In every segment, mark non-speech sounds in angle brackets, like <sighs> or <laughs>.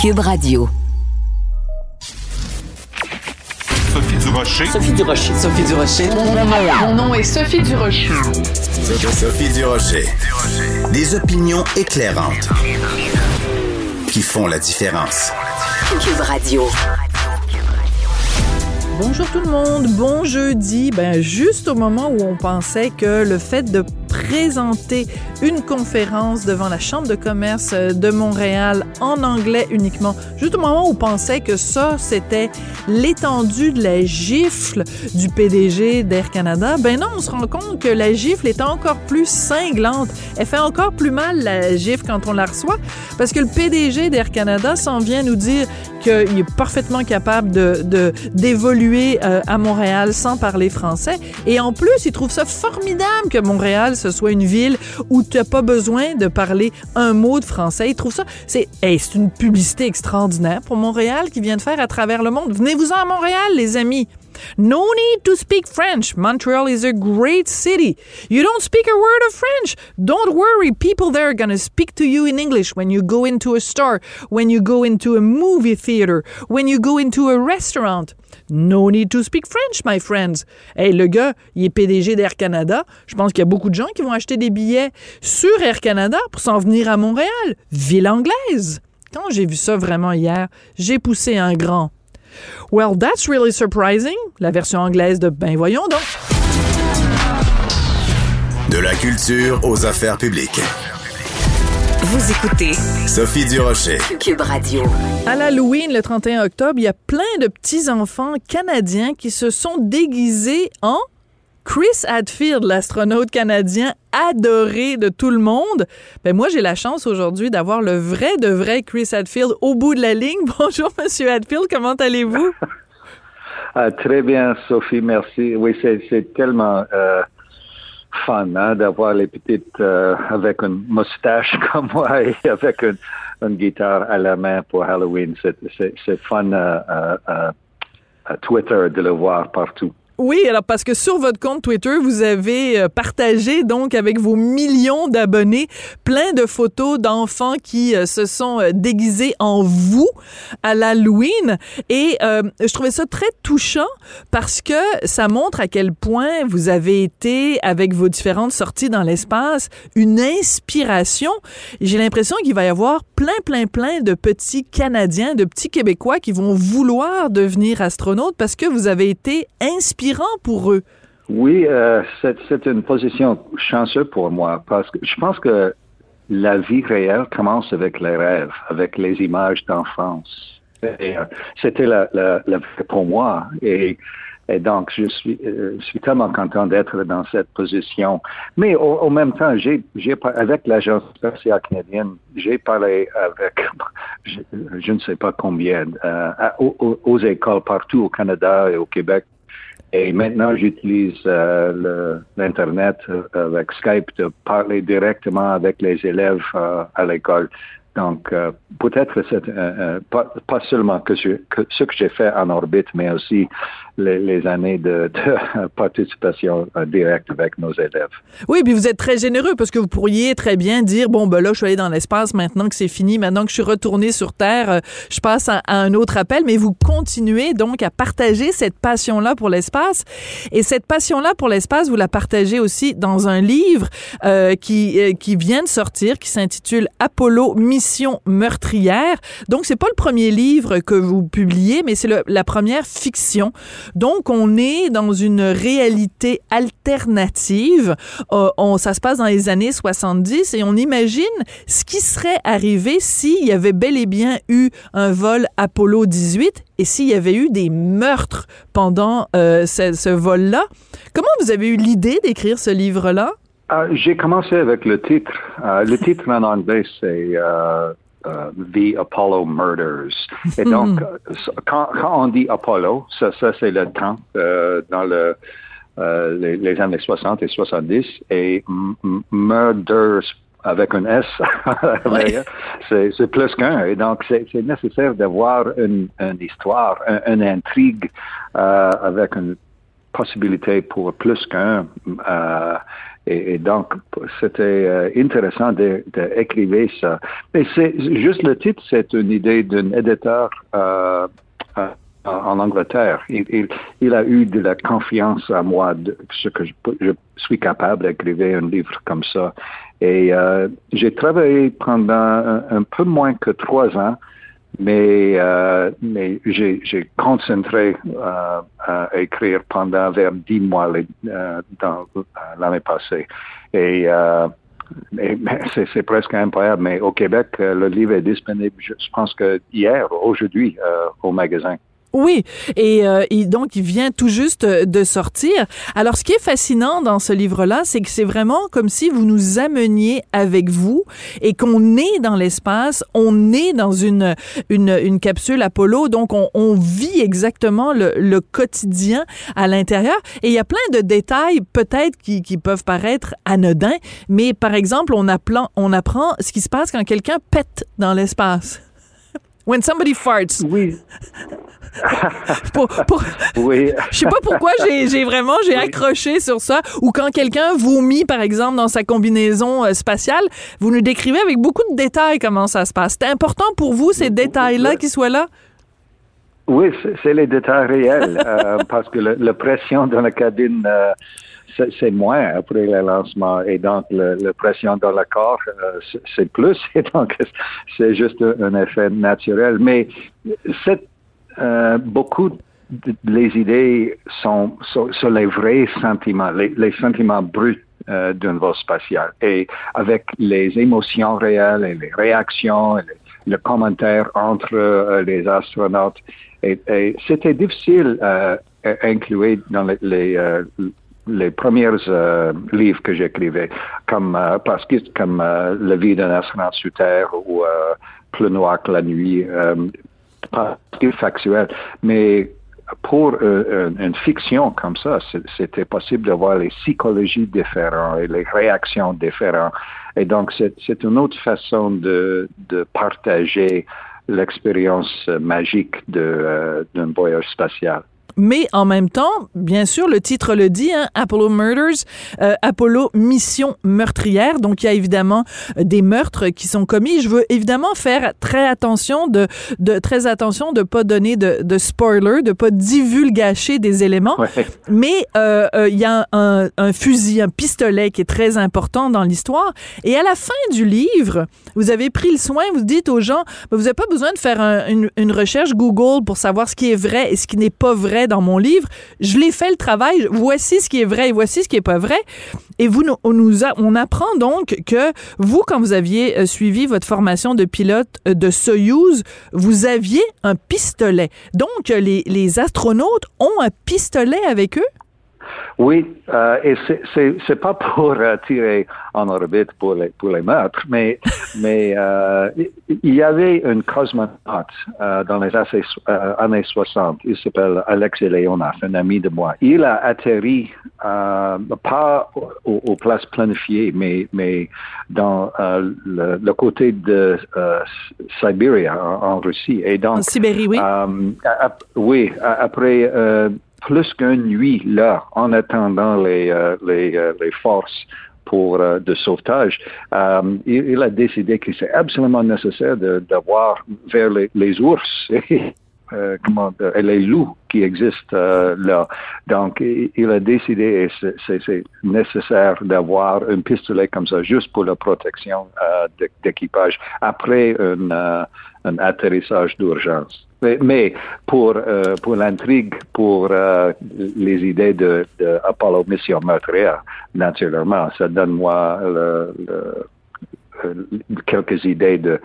Cube Radio. Sophie Durocher. Sophie Durocher. Sophie Durocher. Mon nom est Sophie Durocher. Sophie Durocher. Des opinions éclairantes qui font la différence. Cube Radio. Bonjour tout le monde, bon jeudi. Ben juste au moment où on pensait que le fait de présenter une conférence devant la Chambre de commerce de Montréal en anglais uniquement, juste au moment où on pensait que ça c'était l'étendue de la gifle du PDG d'Air Canada, ben non, on se rend compte que la gifle est encore plus cinglante. Elle fait encore plus mal la gifle quand on la reçoit parce que le PDG d'Air Canada s'en vient nous dire qu'il est parfaitement capable de d'évoluer euh, à Montréal sans parler français et en plus, il trouve ça formidable que Montréal ce soit une ville où tu n'as pas besoin de parler un mot de français. Il trouve ça, c'est c'est une publicité extraordinaire pour Montréal qui vient de faire à travers le monde. Venez-vous-en à Montréal, les amis. No need to speak French. Montreal is a great city. You don't speak a word of French. Don't worry. People there are going to speak to you in English when you go into a store, when you go into a movie theater, when you go into a restaurant. No need to speak French, my friends. Hey, le gars, il est PDG d'Air Canada. Je pense qu'il y a beaucoup de gens qui vont acheter des billets sur Air Canada pour s'en venir à Montréal, ville anglaise. Quand j'ai vu ça vraiment hier, j'ai poussé un grand. Well, that's really surprising. La version anglaise de Ben voyons donc. De la culture aux affaires publiques. Vous écoutez Sophie Durocher. Cube Radio. À l'Halloween, le 31 octobre, il y a plein de petits-enfants canadiens qui se sont déguisés en Chris Hadfield, l'astronaute canadien adoré de tout le monde. Ben moi, j'ai la chance aujourd'hui d'avoir le vrai de vrai Chris Hadfield au bout de la ligne. <laughs> Bonjour, Monsieur Hadfield, comment allez-vous? <laughs> Ah, très bien, Sophie, merci. Oui, c'est tellement euh, fun hein, d'avoir les petites euh, avec une moustache <laughs> comme moi et avec une, une guitare à la main pour Halloween. C'est fun euh, à Twitter de le voir partout. Oui, alors parce que sur votre compte Twitter, vous avez euh, partagé donc avec vos millions d'abonnés plein de photos d'enfants qui euh, se sont euh, déguisés en vous à l'Halloween et je trouvais ça très touchant parce que ça montre à quel point vous avez été avec vos différentes sorties dans l'espace une inspiration. J'ai l'impression qu'il va y avoir plein plein plein de petits Canadiens, de petits Québécois qui vont vouloir devenir astronautes parce que vous avez été pour eux. Oui, euh, c'est une position chanceuse pour moi parce que je pense que la vie réelle commence avec les rêves, avec les images d'enfance. Euh, c'était la, la, pour moi. Et, donc, je suis, euh, je suis tellement content d'être dans cette position. Mais au, même temps, j'ai avec l'Agence spatiale canadienne, j'ai parlé avec, je, ne sais pas combien, aux, écoles partout au Canada et au Québec et maintenant, j'utilise euh, l'Internet euh, avec Skype de parler directement avec les élèves euh, à l'école. Donc, euh, peut-être c'est euh, pas, seulement ce que j'ai fait en orbite, mais aussi les, années de, <laughs> participation euh, directe avec nos élèves. Oui, puis vous êtes très généreux parce que vous pourriez très bien dire bon ben là je suis allé dans l'espace maintenant que c'est fini, maintenant que je suis retourné sur Terre, je passe à, un autre appel, mais vous continuez donc à partager cette passion là pour l'espace et cette passion là pour l'espace vous la partagez aussi dans un livre qui qui vient de sortir qui s'intitule Apollo Mission meurtrière. Donc, c'est pas le premier livre que vous publiez, mais c'est la première fiction. Donc, on est dans une réalité alternative. Euh, on, ça se passe dans les années 70 et on imagine ce qui serait arrivé s'il y avait bel et bien eu un vol Apollo 18 et s'il y avait eu des meurtres pendant euh, ce, ce vol-là. Comment vous avez eu l'idée d'écrire ce livre-là? Euh, j'ai commencé avec le titre. Euh, le titre en anglais, c'est euh, The Apollo Murders. Et donc, quand, quand, on dit Apollo, ça, ça c'est le temps dans le, les, les, années 60 et 70. Et Murders avec un S, <laughs> c'est plus qu'un. Et donc, c'est nécessaire d'avoir une, une, histoire, une, intrigue avec une possibilité pour plus qu'un. Et, donc, c'était euh, intéressant d'écrire ça. Et c'est juste le titre, c'est une idée d'un éditeur euh, euh, en Angleterre. Il, a eu de la confiance à moi, de ce que je, je suis capable d'écrire un livre comme ça. Et euh, j'ai travaillé pendant un, peu moins que trois ans, mais, euh, mais j'ai concentré euh, à écrire pendant vers dix mois euh, dans l'année passée. Et euh, c'est presque incroyable, mais au Québec, le livre est disponible, je pense que hier, aujourd'hui, au magasin. Oui, et, euh, donc il vient tout juste de sortir. Alors ce qui est fascinant dans ce livre-là, c'est que c'est vraiment comme si vous nous ameniez avec vous et qu'on est dans l'espace, on est dans une une, une capsule Apollo, donc on, on vit exactement le, le, quotidien à l'intérieur. Et il y a plein de détails peut-être qui, qui peuvent paraître anodins, mais par exemple on apprend on apprend ce qui se passe quand quelqu'un pète dans l'espace. <laughs> When somebody farts. Oui. <laughs> pour, pour... Oui. Je sais pas pourquoi j'ai vraiment j'ai accroché sur ça. Ou quand quelqu'un vomit, par exemple, dans sa combinaison euh, spatiale, vous nous décrivez avec beaucoup de détails comment ça se passe. C'est important pour vous, ces détails-là, qui soient là? Oui, c'est les détails réels, euh, <laughs> parce que la pression dans la cabine, euh, c'est moins après le lancement, et donc la pression dans le corps, c'est plus, <laughs> et donc c'est juste un effet naturel. Mais cette euh, beaucoup de, les idées sont sur, les vrais sentiments, les, sentiments bruts euh, d'un vol spatial. Et avec les émotions réelles et les réactions, et le commentaire entre euh, les astronautes. Et, c'était difficile à inclure dans les, les, les premiers livres que j'écrivais, comme parce que comme La vie d'un astronaute sur Terre ou Plus noir que la nuit pas factuel, mais pour euh, une, fiction comme ça, c'était possible d'avoir les psychologies différentes et les réactions différentes. Et donc, c'est une autre façon de, de partager l'expérience magique euh, d'un voyage spatial mais en même temps, bien sûr, le titre le dit, hein, Apollo Murders, euh, Apollo Mission meurtrière. Donc, il y a évidemment euh, des meurtres qui sont commis. Je veux évidemment faire très attention de, de très attention de pas donner de, de spoiler, de pas divulgacher des éléments. Mais euh, euh, il y a un, un, fusil, un pistolet qui est très important dans l'histoire. Et à la fin du livre, vous avez pris le soin, vous dites aux gens, ben, vous n'avez pas besoin de faire une, une recherche Google pour savoir ce qui est vrai et ce qui n'est pas vrai dans mon livre. Je l'ai fait le travail. Voici ce qui est vrai et voici ce qui est pas vrai. Et vous, on apprend donc que vous, quand vous aviez euh, suivi votre formation de pilote euh, de Soyuz, vous aviez un pistolet. Donc, les astronautes ont un pistolet avec eux? Oui, euh, et c'est pas pour euh, tirer en orbite pour les pour les meurtres, mais <laughs> mais euh, il y avait un cosmonaute dans les années 60. Il s'appelle Alexei Leonov, un ami de moi. Il a atterri pas aux, places planifiées, mais mais dans le, côté de Sibérie en, Russie. Et donc, en Sibérie, oui. oui, après plus qu'une nuit là en attendant les, euh, les, euh, les, forces pour euh, de sauvetage, il, a décidé que c'est absolument nécessaire d'avoir vers les, les ours <laughs> et, comment, et les loups qui existent là. Donc, il a décidé, et c'est nécessaire d'avoir un pistolet comme ça, juste pour la protection d'équipage, après un, un atterrissage d'urgence. Mais, pour, euh, pour l'intrigue, pour euh, les idées de, de Apollo Mission meurtrière, naturellement, ça donne moi le, euh, quelques idées de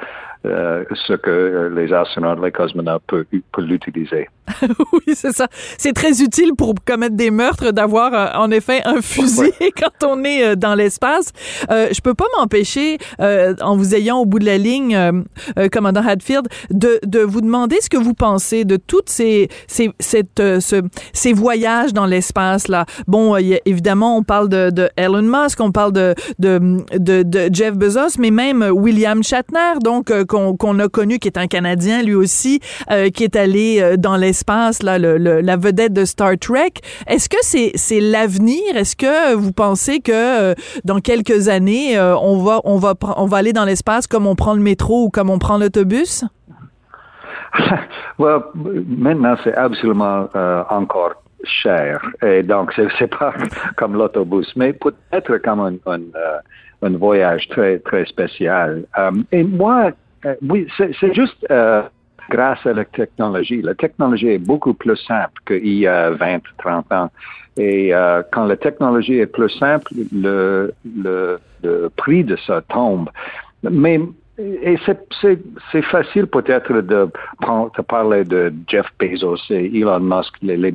ce que les astronautes, les cosmonautes peuvent, l'utiliser. <laughs> oui, c'est ça. C'est très utile pour commettre des meurtres d'avoir euh, en effet un fusil <laughs> quand on est euh, dans l'espace. Euh, je peux pas m'empêcher, en vous ayant au bout de la ligne, commandant Hadfield, de, de vous demander ce que vous pensez de toutes ces ces cette, ce, ces voyages dans l'espace là. Bon, évidemment, on parle de, de, Elon Musk, on parle de, de de, de Jeff Bezos, mais mais même William Shatner, donc qu'on a connu, qui est un Canadien lui aussi, qui est allé dans l'espace, la vedette de Star Trek. Est-ce que c'est l'avenir? Est-ce que vous pensez que dans quelques années, on va on va on va aller dans l'espace comme on prend le métro ou comme on prend l'autobus? <laughs> Maintenant, c'est absolument euh, encore cher. Et donc, c'est pas <laughs> comme l'autobus, mais peut-être comme un, euh, voyage très, très spécial. Euh, et moi, oui, c'est juste grâce à la technologie. La technologie est beaucoup plus simple qu'il y a 20, 30 ans. Et quand la technologie est plus simple, le, prix de ça tombe. Mais et c'est facile peut-être de, de, parler de Jeff Bezos et Elon Musk, les, les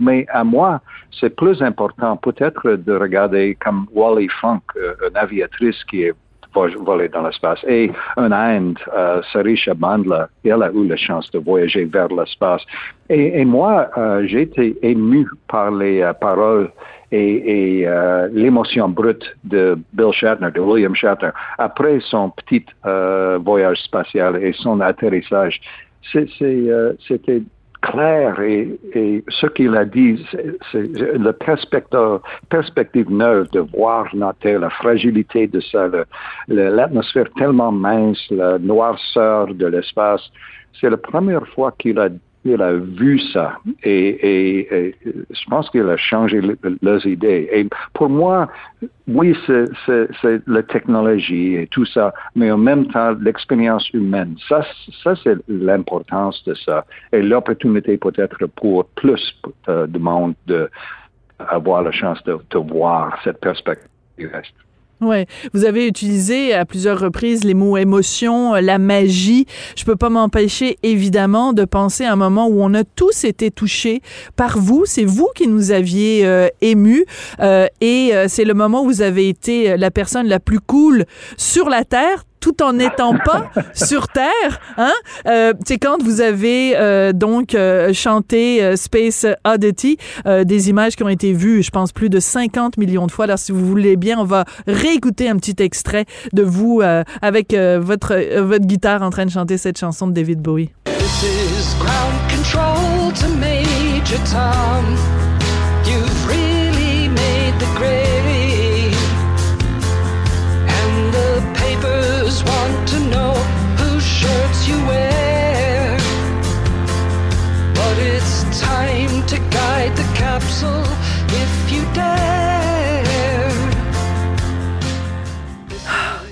mais à moi, c'est plus important peut-être de regarder comme Wally Funk, euh, une aviatrice qui est volée dans l'espace, et un Inde, euh, Sarisha Bandla, elle a eu la chance de voyager vers l'espace. Et, moi, euh, j'ai été ému par les euh, paroles et, euh, l'émotion brute de Bill Shatner, de William Shatner, après son petit euh, voyage spatial et son atterrissage. C'était clair et, ce qu'il a dit, c'est la perspective, neuve de voir notre Terre, la fragilité de ça, l'atmosphère tellement mince, la noirceur de l'espace. C'est la première fois qu'il a il a vu ça et, je pense qu'il a changé leurs idées. Et pour moi, oui, c'est la technologie et tout ça, mais en même temps, l'expérience humaine. Ça, ça c'est l'importance de ça et l'opportunité peut-être pour plus de monde d'avoir la chance de, de voir cette perspective. Ouais, vous avez utilisé à plusieurs reprises les mots émotion, euh, la magie. Je peux pas m'empêcher évidemment de penser à un moment où on a tous été touchés par vous. C'est vous qui nous aviez euh, émus euh, et euh, c'est le moment où vous avez été la personne la plus cool sur la terre tout en n'étant pas sur Terre. Hein? Euh, c'est quand vous avez euh, donc euh, chanté euh, Space Oddity, des images qui ont été vues, je pense, plus de 50 millions de fois. Alors, si vous voulez bien, on va réécouter un petit extrait de vous avec votre, votre guitare en train de chanter cette chanson de David Bowie. This is ground control to Major Tom. You've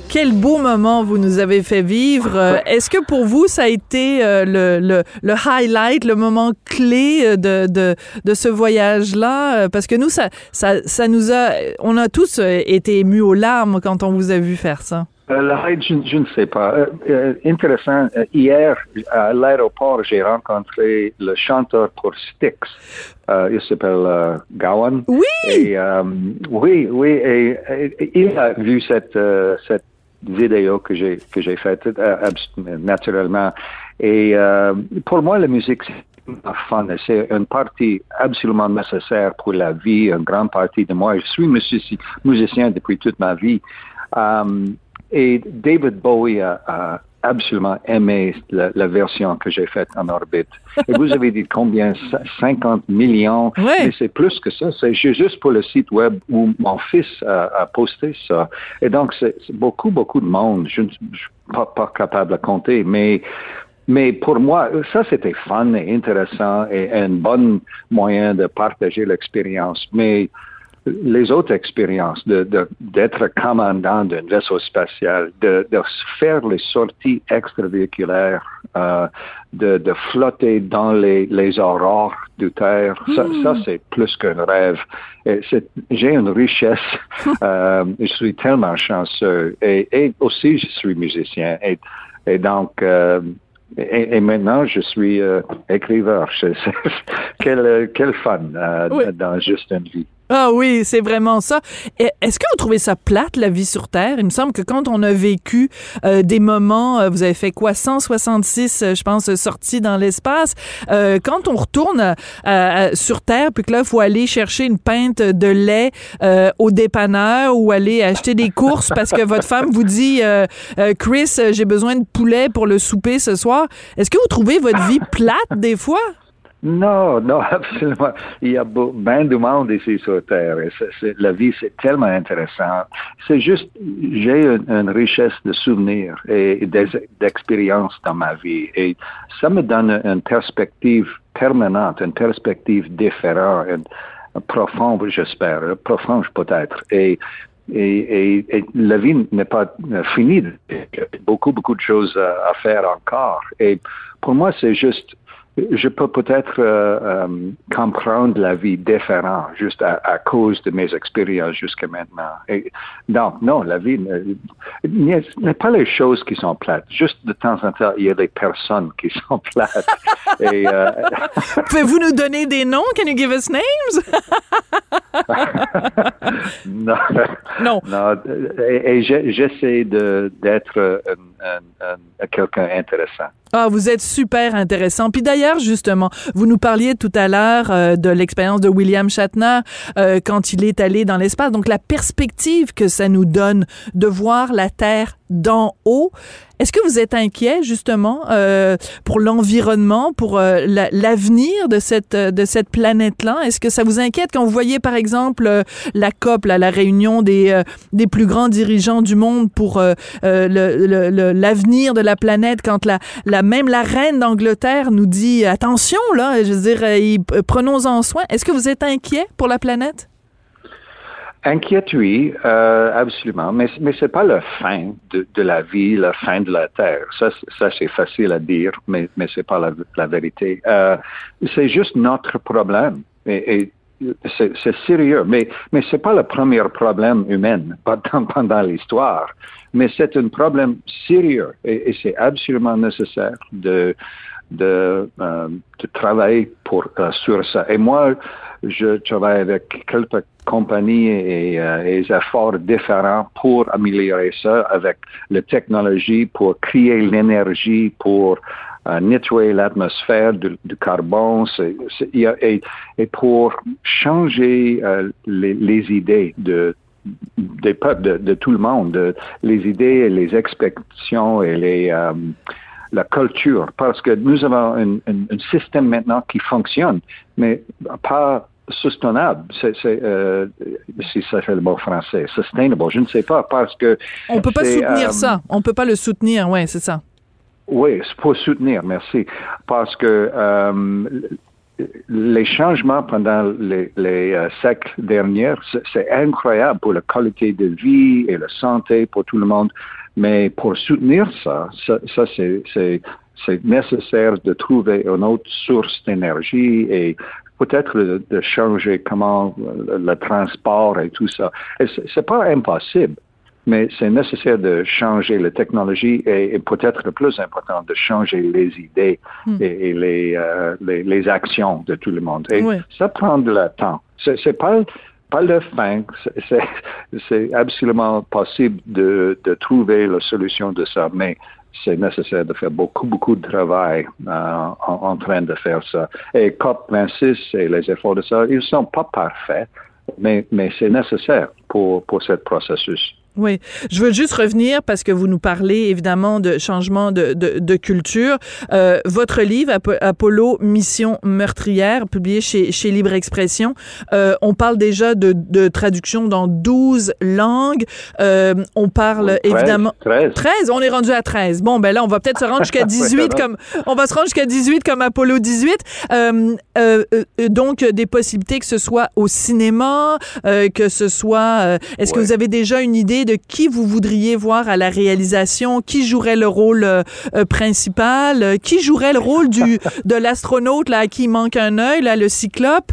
Quel beau moment vous nous avez fait vivre. Euh, est-ce que pour vous, ça a été euh, le, le, le highlight, le moment clé euh, de, de, de ce voyage-là? Parce que nous, ça, ça, ça nous a... On a tous été émus aux larmes quand on vous a vu faire ça. Euh, je, ne sais pas. Euh, euh, intéressant, hier, à l'aéroport, j'ai rencontré le chanteur pour Styx. il s'appelle Gowan. Oui! Et, oui, oui, et, il a vu cette, cette vidéo que j'ai que j'ai faite naturellement. Et pour moi, la musique, c'est fun. C'est une partie absolument nécessaire pour la vie, une grande partie de moi. Je suis musicien, musicien depuis toute ma vie. Et David Bowie a, absolument aimé la, version que j'ai faite en orbite. Et vous avez dit combien? 50 millions. Mais c'est plus que ça. C'est juste pour le site web où mon fils a, posté ça. Et donc, c'est beaucoup, beaucoup de monde. Je ne suis pas, pas capable de compter, mais mais pour moi, ça c'était fun et intéressant et un bon moyen de partager l'expérience. Mais les autres expériences de, d'être commandant d'un vaisseau spatial, de, de, faire les sorties extravéhiculaires, euh, de, de flotter dans les, les aurores de Terre, ça, hmm. ça c'est plus qu'un rêve. Et j'ai une richesse. <laughs> euh, je suis tellement chanceux. Et, et, aussi, je suis musicien. Et, et donc, euh, et, et, maintenant, je suis euh, écrivain. <laughs> quel, quel fun euh, dans juste une vie. Ah oui, c'est vraiment ça. Est-ce que vous trouvez ça plate, la vie sur Terre? Il me semble que quand on a vécu euh, des moments, euh, vous avez fait quoi, 166, euh, je pense, sorties dans l'espace, euh, quand on retourne sur Terre, puis que là, il faut aller chercher une pinte de lait au dépanneur ou aller acheter des courses parce que votre femme vous dit, Chris, j'ai besoin de poulet pour le souper ce soir. Est-ce que vous trouvez votre vie plate des fois? Non, non, <laughs> absolument. Il y a ben de monde ici sur Terre. La vie, c'est tellement intéressant. C'est juste, j'ai une, richesse de souvenirs et d'expériences dans ma vie. Et ça me donne une perspective permanente, une perspective différente, profonde, j'espère, profonde peut-être. Et la vie n'est pas euh, finie. Beaucoup, beaucoup de choses à faire encore. Et pour moi, c'est juste, je peux peut-être euh, euh, comprendre la vie différent juste à, à cause de mes expériences jusqu'à maintenant. Et, non, non, la vie ne- n'est pas les choses qui sont plates. Juste de temps en temps, il y a des personnes qui <laughs> sont plates. et, euh, <laughs> Pouvez-vous nous donner des noms? Can you give us names? <laughs> non. Non. Non, et, et j'essaie de d'être euh, un- quelqu'un intéressant. Ah, vous êtes super intéressant. Puis d'ailleurs, justement, vous nous parliez tout à l'heure euh, de l'expérience de William Shatner euh, quand il est allé dans l'espace. Donc la perspective que ça nous donne de voir la Terre d'en haut. Est-ce que vous êtes inquiet justement euh, pour l'environnement, pour euh, la- l'avenir de cette euh, de cette planète-là? Est-ce que ça vous inquiète quand vous voyez par exemple euh, la COP, là, la réunion des des plus grands dirigeants du monde pour euh, le- le- l'avenir de la planète, quand la, la même la reine d'Angleterre nous dit attention là, je veux dire, prenons-en soin. Est-ce que vous êtes inquiet pour la planète? Inquiète, oui, euh, absolument, mais, mais c'est pas la fin de, de la vie, la fin de la Terre. Ça, ça c'est facile à dire, mais, mais c'est pas la, la vérité. Euh, c'est juste notre problème. Et, et c'est sérieux, mais, mais c'est pas le premier problème humain <laughs> pendant, pendant l'histoire. Mais c'est un problème sérieux et, et c'est absolument nécessaire de, de, euh, de travailler pour, euh, sur ça. Et moi, je travaille avec quelques compagnies et, euh, et efforts différents pour améliorer ça avec la technologie, pour créer l'énergie, pour euh, nettoyer l'atmosphère du, du carbone. C'est- il y a- et, et pour changer euh, les, les idées de des peuples, de, de tout le monde, de- les idées, les expectations et les euh, la culture, parce que nous avons un, un- un système maintenant qui fonctionne, mais pas soutenable. C'est, c'est, euh, si ça fait le mot français, sustainable. Je ne sais pas parce que On peut pas soutenir euh, ça. On peut pas le soutenir. Ouais, c'est ça. oui, c'est pour soutenir, merci. Parce que euh, les changements pendant les, les euh, siècles derniers, c'est- c'est incroyable pour la qualité de vie et la santé pour tout le monde. Mais pour soutenir ça, ça, ça c'est, c'est, c'est nécessaire de trouver une autre source d'énergie et peut-être de, de changer comment le, le transport et tout ça. Et c'est, pas impossible mais c'est nécessaire de changer la technologie et, et peut-être le plus important, de changer les idées Hmm. et, et les, euh, les, les actions de tout le monde. Et Oui. ça prend de le temps. C'est, pas pas le fin. C'est absolument possible de, de trouver la solution de ça, mais c'est nécessaire de faire beaucoup, beaucoup de travail euh, en, en train de faire ça. Et COP26 et les efforts de ça, ils sont pas parfaits, mais, mais c'est nécessaire pour, pour ce processus. Oui, je veux juste revenir parce que vous nous parlez évidemment de changement de, de, de culture. Euh, votre livre Apo- Apollo Mission meurtrière, publié chez, chez Libre Expression, euh, on parle déjà de, de traduction dans 12 langues. Euh, on parle 13, évidemment 13. 13, on est rendu à 13. Bon, ben là, on va peut-être se rendre jusqu'à <laughs> 18 Ouais, comme on va se rendre jusqu'à 18 comme Apollo 18. Euh, euh, euh, donc des possibilités que ce soit au cinéma, euh, que ce soit euh, est-ce que vous avez déjà une idée de qui vous voudriez voir à la réalisation, qui jouerait le rôle euh, euh, principal, euh, qui jouerait le rôle du <laughs> de l'astronaute là à qui il manque un œil là, le cyclope?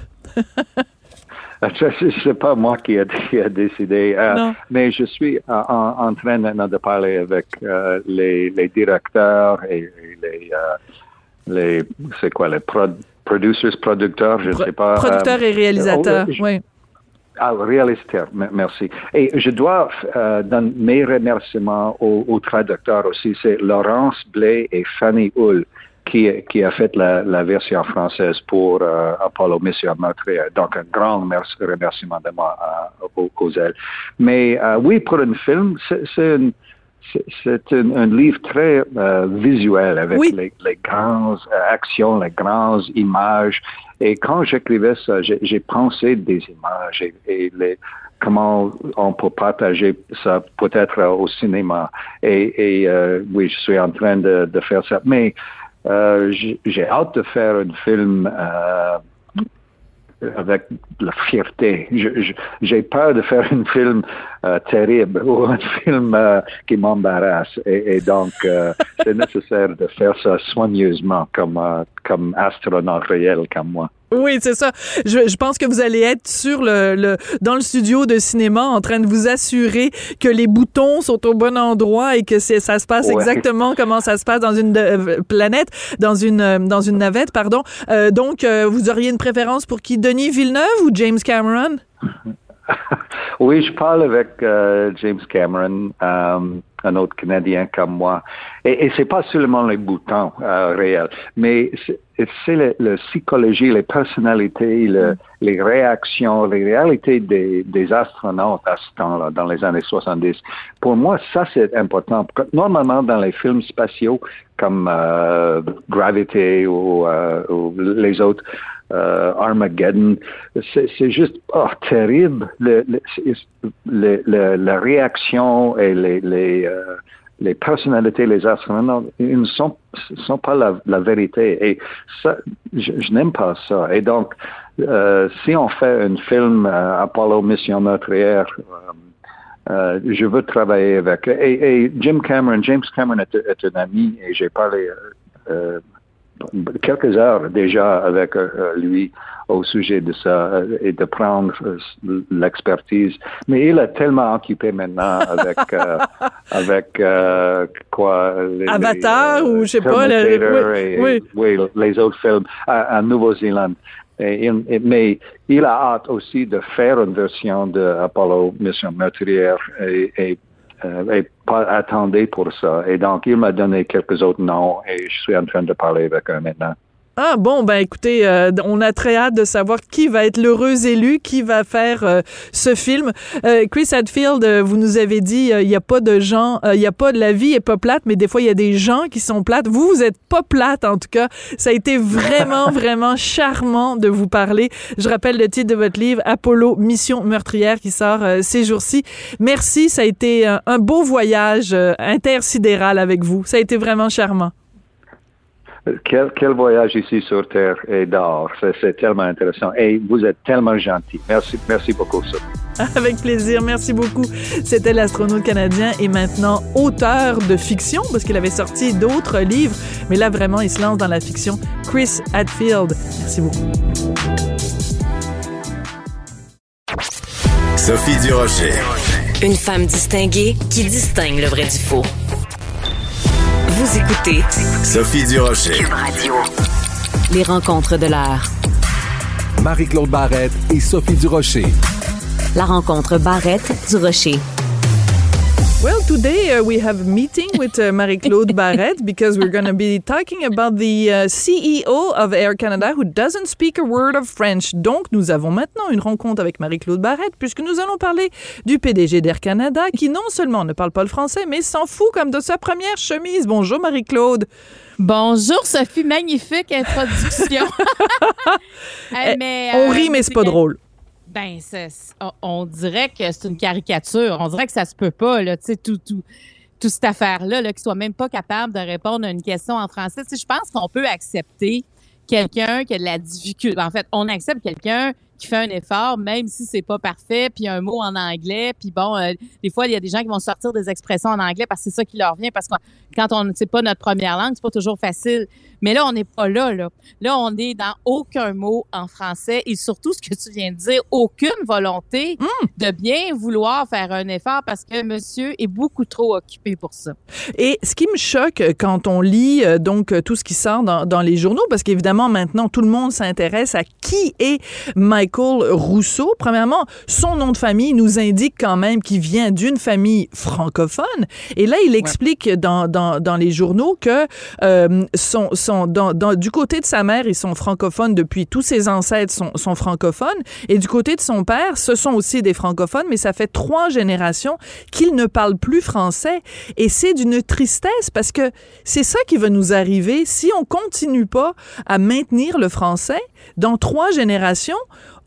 C'est pas moi qui a, qui a décidé, euh, mais je suis en, train maintenant de parler avec euh, les, les directeurs et, et les, les c'est quoi, les prod- producers, producteurs, je ne Pro- sais pas. producteur euh, et réalisateur. oh, oui. Ah, réalisateur, m- merci. Et je dois euh, donner mes remerciements aux, aux traducteurs aussi. C'est Laurence Blais et Fanny Hull qui, qui a fait la, la version française pour euh, Apollo Mission Meurtrière. Donc, un grand merci, remerciement de moi à, aux, aux ailes. Mais euh, oui, pour un film, c'est une- c'est- un, un livre très euh, visuel avec Oui. les, les grandes euh, actions, les grandes images. Et quand j'écrivais ça, j'ai pensé des images et, et les, comment on peut partager ça peut-être au cinéma. Et, et euh, oui, je suis en train de, de faire ça. Mais euh, j'ai hâte de faire un film avec la fierté. J'ai peur de faire <laughs> un film terrible <laughs> ou un film euh, qui m'embarrasse. Et, et donc, euh, c'est nécessaire de faire ça soigneusement comme, euh, comme astronaute réel comme moi. Oui, c'est ça. Je, je pense que vous allez être sur le, le dans le studio de cinéma en train de vous assurer que les boutons sont au bon endroit et que c'est ça se passe Ouais. exactement comment ça se passe dans une euh, planète, dans une euh, dans une navette, pardon. Euh, donc, euh, vous auriez une préférence pour qui? Denis Villeneuve ou James Cameron? <laughs> <laughs> Oui, je parle avec euh, James Cameron, euh, un autre Canadien comme moi. Et, et c'est pas seulement les boutons euh, réels, mais c'est le, le psychologie, les personnalités, le- les réactions, les réalités des, des astronautes à ce temps-là, dans les années 70. Pour moi, ça c'est important. Normalement, dans les films spatiaux comme Gravity ou, ou les autres, euh, Armageddon. C'est juste oh, terrible. Le, le- la réaction et les, les, euh, les personnalités, les astronautes, ils ne sont, pas la, vérité. Et ça, je, n'aime pas ça. Et donc, euh, si on fait un film Apollo Mission Meurtrière, euh, je veux travailler avec. Et, Jim Cameron, James Cameron est, un ami et j'ai parlé quelques heures déjà avec euh, lui au sujet de ça euh, et de prendre euh, l'expertise. Mais il est tellement occupé maintenant avec euh, <laughs> avec euh, quoi les, Avatar les, ou je sais pas, le- Terminator oui, et- oui. oui, les autres films à, à Nouvelle-Zélande. Mais il a hâte aussi de faire une version de Apollo Mission Meurtrière et, et, euh, et pas attendre pour ça. Et donc, il m'a donné quelques autres noms et je suis en train de parler avec eux maintenant. Ah bon, ben écoutez, euh, on a très hâte de savoir qui va être l'heureux élu, qui va faire euh, ce film. Euh, Chris Hadfield, euh, vous nous avez dit, euh, il n'y a pas de gens, euh, il y a pas de la vie est pas plate, mais des fois il y a des gens qui sont plates. Vous, vous êtes pas plate en tout cas. Ça a été vraiment, <laughs> vraiment charmant de vous parler. Je rappelle le titre de votre livre, Apollo Mission meurtrière, qui sort euh, ces jours-ci. Merci, ça a été un, un beau voyage euh, intersidéral avec vous. Ça a été vraiment charmant. Quel, quel voyage ici sur Terre et dehors? C'est, tellement intéressant. Et vous êtes tellement gentil. Merci, merci beaucoup. Sophie. <laughs> Avec plaisir, merci beaucoup. C'était l'astronaute canadien et maintenant auteur de fiction parce qu'il avait sorti d'autres livres, mais là vraiment il se lance dans la fiction. Chris Hadfield, merci beaucoup. Sophie Durocher. Une femme distinguée qui distingue le vrai du faux. Vous écoutez Sophie Durocher. Cube Radio. Les rencontres de l'heure. Marie-Claude Barrette et Sophie Durocher. La rencontre Barrette du Rocher. Well, today uh, we have a meeting with uh, Marie-Claude <laughs> Barrette because we're going to be talking about the uh, CEO of Air Canada who doesn't speak a word of French. Donc, nous avons maintenant une rencontre avec Marie-Claude Barrette puisque nous allons parler du PDG d'Air Canada qui non seulement ne parle pas le français, mais s'en fout comme de sa première chemise. Bonjour Marie-Claude. Bonjour Sophie, magnifique introduction. <laughs> <laughs> Eh, mais, On euh, rit, mais c'est pas drôle. Ben, on- dirait que c'est une caricature. On dirait que ça se peut pas, là, tu sais, tout, tout, toute cette affaire-là, là, qu'il soit même pas capable de répondre à une question en français. Je pense qu'on peut accepter quelqu'un qui a de la difficulté. En fait, on accepte quelqu'un qui fait un effort, même si c'est pas parfait, puis un mot en anglais, puis bon, euh, des fois, il y a des gens qui vont sortir des expressions en anglais parce que c'est ça qui leur vient, parce que quand on c'est pas notre première langue, c'est pas toujours facile. Mais là, on n'est pas là, là. Là, on est dans aucun mot en français et surtout, ce que tu viens de dire, aucune volonté de bien vouloir faire un effort parce que monsieur est beaucoup trop occupé pour ça. Et ce qui me choque euh, quand on lit euh, donc euh, tout ce qui sort dans, dans les journaux, parce qu'évidemment maintenant tout le monde s'intéresse à qui est Michael Rousseau. Premièrement, son nom de famille nous indique quand même qu'il vient d'une famille francophone. Et là, il explique dans, dans, dans les journaux que euh, son, son, dans, dans, du côté de sa mère, ils sont francophones depuis tous ses ancêtres sont, sont francophones. Et du côté de son père, ce sont aussi des francophones, mais ça fait trois générations qu'ils ne parlent plus français. Et c'est d'une tristesse parce que c'est ça qui va nous arriver si on continue pas à maintenir le français. Dans trois générations,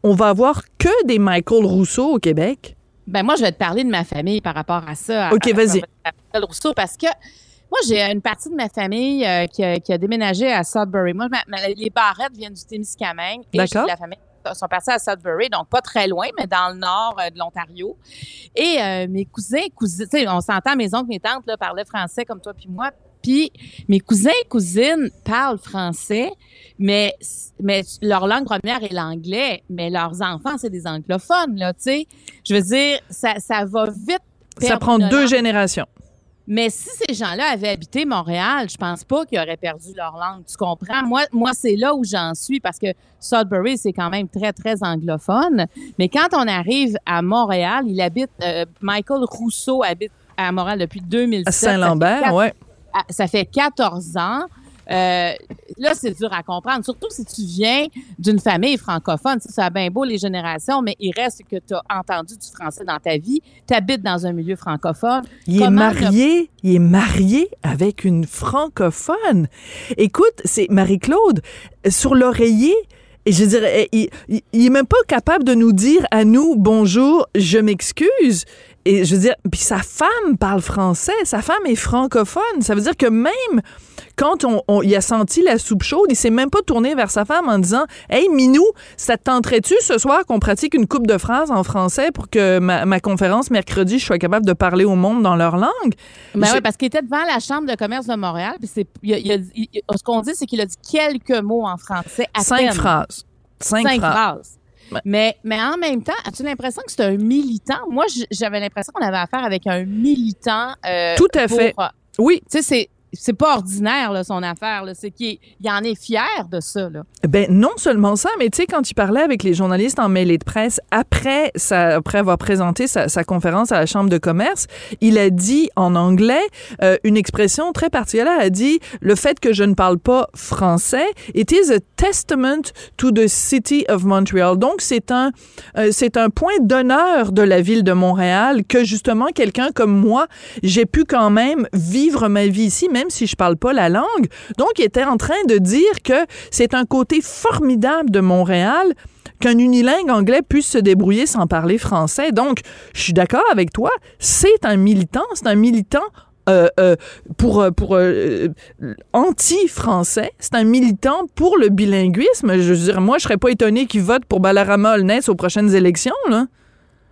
on va avoir que des Michael Rousseau au Québec. Ben moi, je vais te parler de ma famille par rapport à ça. OK, vas-y. Michael Rousseau, parce que moi, j'ai une partie de ma famille euh, qui, a, qui, a, déménagé à Sudbury. Moi, ma, ma, les Barrettes viennent du Témiscamingue. Et la famille sont passés à Sudbury, donc pas très loin, mais dans le nord euh, de l'Ontario. Et euh, mes cousins, cousines, on s'entend, mes oncles, mes tantes là, parlaient français comme toi puis moi. Puis mes cousins et cousines parlent français, mais, mais leur langue première est l'anglais, mais leurs enfants, c'est des anglophones, là, tu sais. Je veux dire, ça, ça va vite. Ça prend deux langue. générations. Mais si ces gens-là avaient habité Montréal, je pense pas qu'ils auraient perdu leur langue. Tu comprends? Moi, moi c'est là où j'en suis parce que Sudbury, c'est quand même très, très anglophone. Mais quand on arrive à Montréal, il habite, euh, Michael Rousseau habite à Montréal depuis 2007. À Saint-Lambert, ouais. Ça fait 14 ans. Euh, là, c'est dur à comprendre, surtout si tu viens d'une famille francophone. Ça a bien beau les générations, mais il reste que tu as entendu du français dans ta vie. Tu habites dans un milieu francophone. Il Comment est marié, il est marié avec une francophone. Écoute, c'est Marie-Claude, sur l'oreiller, et je dirais, il, il, il, est même pas capable de nous dire à nous bonjour, je m'excuse. Et je veux dire, puis sa femme parle français, sa femme est francophone. Ça veut dire que même quand on, on, il a senti la soupe chaude, il s'est même pas tourné vers sa femme en disant Hey, Minou, ça te tenterait-tu ce soir qu'on pratique une coupe de phrases en français pour que ma, ma, conférence mercredi, je sois capable de parler au monde dans leur langue? Ben oui, parce qu'il était devant la Chambre de commerce de Montréal, puis c'est, ce qu'on dit, c'est qu'il a dit quelques mots en français. À Cinq peine. phrases. Cinq, Cinq phrases. phrases. Mais, mais en même temps, as-tu l'impression que c'est un militant? Moi, j'avais l'impression qu'on avait affaire avec un militant. Euh, Tout à pour, fait. Oui. Tu sais, c'est pas ordinaire là, son affaire. C'est qu'il il en est fier de ça. Là. Ben non seulement ça, mais tu sais quand il parlait avec les journalistes en mêlée de presse après après avoir présenté sa, conférence à la chambre de commerce, il a dit en anglais euh, une expression très particulière. A dit le fait que je ne parle pas français, it is a testament to the city of Montreal. Donc c'est un euh, c'est un point d'honneur de la ville de Montréal que justement quelqu'un comme moi j'ai pu quand même vivre ma vie ici même si je parle pas la langue. Donc, il était en train de dire que c'est un côté formidable de Montréal qu'un unilingue anglais puisse se débrouiller sans parler français. Donc, je suis d'accord avec toi, c'est un militant, c'est un militant euh, euh, pour, pour euh, anti-français. C'est un militant pour le bilinguisme. Je veux dire, moi, je serais pas étonné qu'il vote pour Balarama Holness aux prochaines élections, là.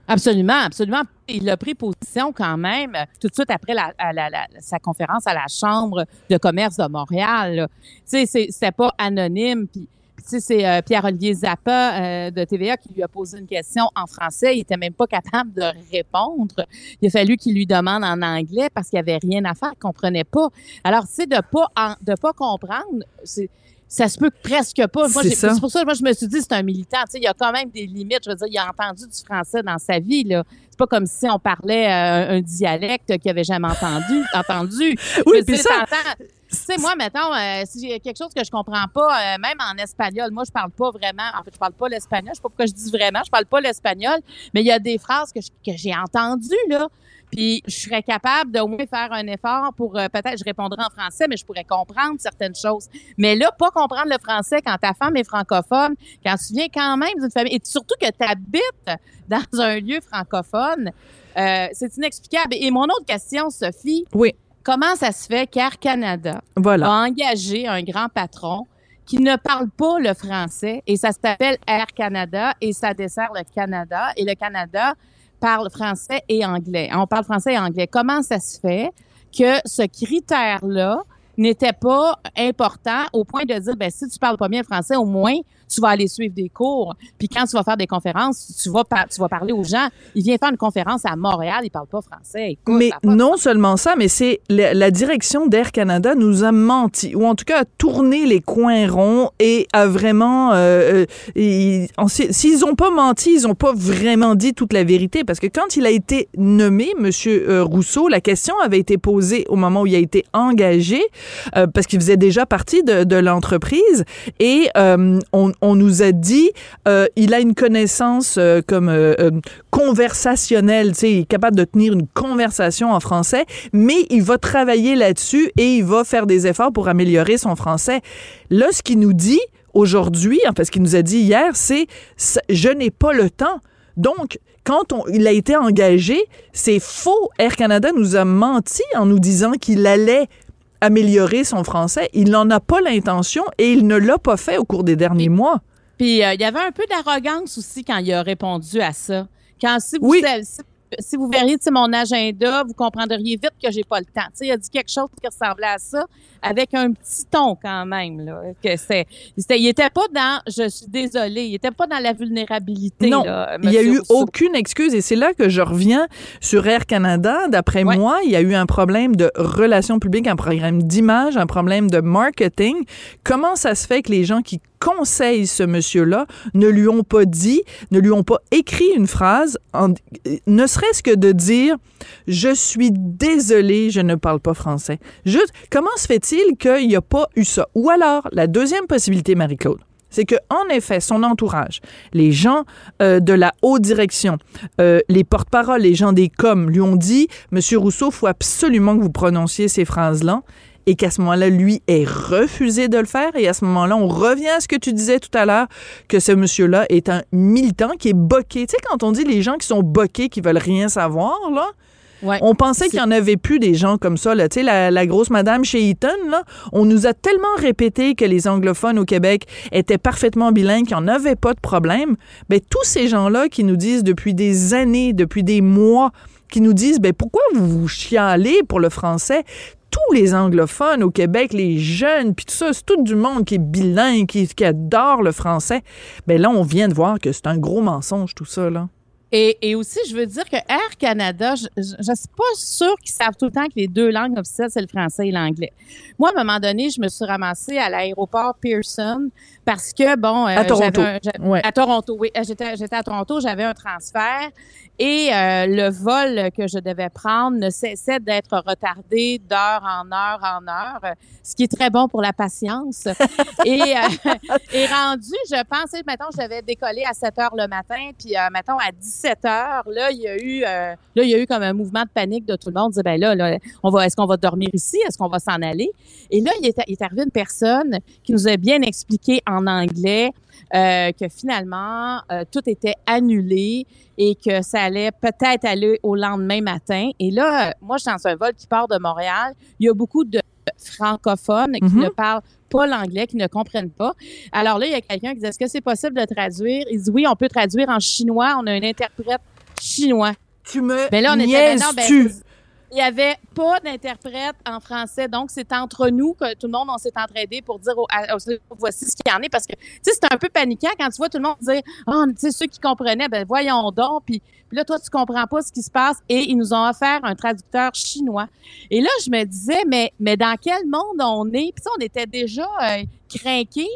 Absolument, absolument. Il a pris position quand même tout de suite après sa conférence à la Chambre de commerce de Montréal. Tu sais, c'était pas anonyme. Puis, c'est euh, Pierre-Olivier Zappa euh, de TVA qui lui a posé une question en français. Il était même pas capable de répondre. Il a fallu qu'il lui demande en anglais parce qu'il y avait rien à faire, il comprenait pas. Alors, sais, de pas pas comprendre, c'est ça se peut presque pas. Moi, c'est pour ça que moi, je me suis dit, c'est un militant. Tu sais, il y a quand même des limites. Je veux dire, il a entendu du français dans sa vie. Là. C'est pas comme si on parlait euh, un dialecte qu'il avait jamais entendu. <laughs> entendu. Oui, puis ça... Tu sais, moi, mettons, euh, si j'ai quelque chose que je comprends pas, euh, même en espagnol, moi, je parle pas vraiment, en fait, je parle pas l'espagnol, je sais pas pourquoi je dis vraiment, je parle pas l'espagnol, mais il y a des phrases que, que j'ai entendues, là, puis je serais capable de moins faire un effort pour euh, peut-être je répondrais en français, mais je pourrais comprendre certaines choses. Mais là, pas comprendre le français quand ta femme est francophone, quand tu viens quand même d'une famille, et surtout que tu habites dans un lieu francophone, euh, c'est inexplicable. Et mon autre question, Sophie. Oui. Comment ça se fait qu'Air Canada voilà. a engagé un grand patron qui ne parle pas le français et ça s'appelle Air Canada et ça dessert le Canada et le Canada parle français et anglais. On parle français et anglais. Comment ça se fait que ce critère-là n'était pas important au point de dire, ben, si tu parles pas bien français, au moins, tu vas aller suivre des cours. Puis quand tu vas faire des conférences, tu vas, tu vas parler aux gens. Il vient faire une conférence à Montréal, il parle pas français. Écoute, mais pas non seulement ça, mais c'est la, la direction d'Air Canada nous a menti, ou en tout cas a tourné les coins ronds et a vraiment... euh, euh, S'ils ont pas menti, ils ont pas vraiment dit toute la vérité, parce que quand il a été nommé, Monsieur euh, Rousseau, la question avait été posée au moment où il a été engagé, euh, parce qu'il faisait déjà partie de, de l'entreprise, et euh, on, on nous a dit, euh, il a une connaissance euh, comme euh, conversationnelle, tu il est capable de tenir une conversation en français, mais il va travailler là-dessus et il va faire des efforts pour améliorer son français. Là, ce qu'il nous dit aujourd'hui, enfin, ce qu'il nous a dit hier, c'est je n'ai pas le temps. Donc, quand on- il a été engagé, c'est faux. Air Canada nous a menti en nous disant qu'il allait améliorer son français. Il n'en a pas l'intention et il ne l'a pas fait au cours des derniers mois. Puis euh, il y avait un peu d'arrogance aussi quand il a répondu à ça. Quand si vous, Oui. si, si vous verriez mon agenda, vous comprendriez vite que j'ai pas le temps. Tu sais, il a dit quelque chose qui ressemblait à ça avec un petit ton quand même là. Que c'était- il était pas dans je suis désolé, il était pas dans la vulnérabilité. Non, là, il n'y a eu Rousseau. aucune excuse et c'est là que je reviens sur Air Canada. D'après Ouais. moi, il y a eu un problème de relations publiques, un problème d'image, un problème de marketing. Comment ça se fait que les gens qui conseillent ce monsieur-là ne lui ont pas dit, ne lui ont pas écrit une phrase, en- ne serait-ce que de dire je suis désolé, je ne parle pas français. Juste, comment se fait-il qu'il n'y a pas eu ça? Ou alors, la deuxième possibilité, Marie-Claude, c'est que en effet, son entourage, les gens euh, de la haute direction, euh, les porte-paroles, les gens des coms lui ont dit Monsieur Rousseau, faut absolument que vous prononciez ces phrases-là. Et qu'à ce moment-là, lui ait refusé de le faire. Et à ce moment-là, on revient à ce que tu disais tout à l'heure, que ce monsieur-là est un militant qui est boqué. Tu sais, quand on dit les gens qui sont boqués, qui veulent rien savoir, là, Ouais. on pensait qu'il y en avait plus des gens comme ça. Là. Tu sais, la, la grosse madame chez Eaton, là, on nous a tellement répété que les anglophones au Québec étaient parfaitement bilingues, qu'il n'y en avait pas de problème. Ben, tous ces gens-là qui nous disent depuis des années, depuis des mois, qui nous disent ben, pourquoi vous vous chialez pour le français? Tous les anglophones au Québec, les jeunes, puis tout ça, c'est tout du monde qui est bilingue, qui, adore le français. Ben là, on vient de voir que c'est un gros mensonge, tout ça, là. Et, et aussi, je veux dire que Air Canada, je ne suis pas sûre qu'ils savent tout le temps que les deux langues officielles, c'est le français et l'anglais. Moi, à un moment donné, je me suis ramassée à l'aéroport Pearson parce que, bon... euh, À Toronto. un- Ouais. À Toronto, oui. Euh, J'étais, à Toronto, j'avais un transfert et euh, le vol que je devais prendre ne cessait d'être retardé d'heure en heure en heure, ce qui est très bon pour la patience. <laughs> et, et rendu, je pensais, mettons, je devais décoller à 7 heures le matin, puis, mettons, à 17 heures, là, il y a eu, là, il y a eu comme un mouvement de panique de tout le monde. On disait, ben là, là on va, est-ce qu'on va dormir ici? Est-ce qu'on va s'en aller? Et là, il est, il est arrivé une personne qui nous a bien expliqué en anglais euh, que finalement, euh, tout était annulé et que ça allait peut-être aller au lendemain matin. Et là, euh, moi, je suis dans un vol qui part de Montréal. Il y a beaucoup de francophones qui ne parlent pas l'anglais, qui ne comprennent pas. Alors là, il y a quelqu'un qui dit, est-ce que c'est possible de traduire? Il dit, oui, on peut traduire en chinois. On a un interprète chinois. Tu me Ben là, on était, ben non, ben? Il n'y avait pas d'interprète en français. Donc, c'est entre nous que tout le monde, on s'est entraidé pour dire voici ce qu'il y en est. Parce que, tu sais, c'est un peu paniquant quand tu vois tout le monde dire Ah, ceux qui comprenaient, ben voyons donc. Puis, puis là, toi, tu comprends pas ce qui se passe. Et ils nous ont offert un traducteur chinois. Et là, je me disais, mais, mais dans quel monde on est? Puis, ça, on était déjà euh, craqués.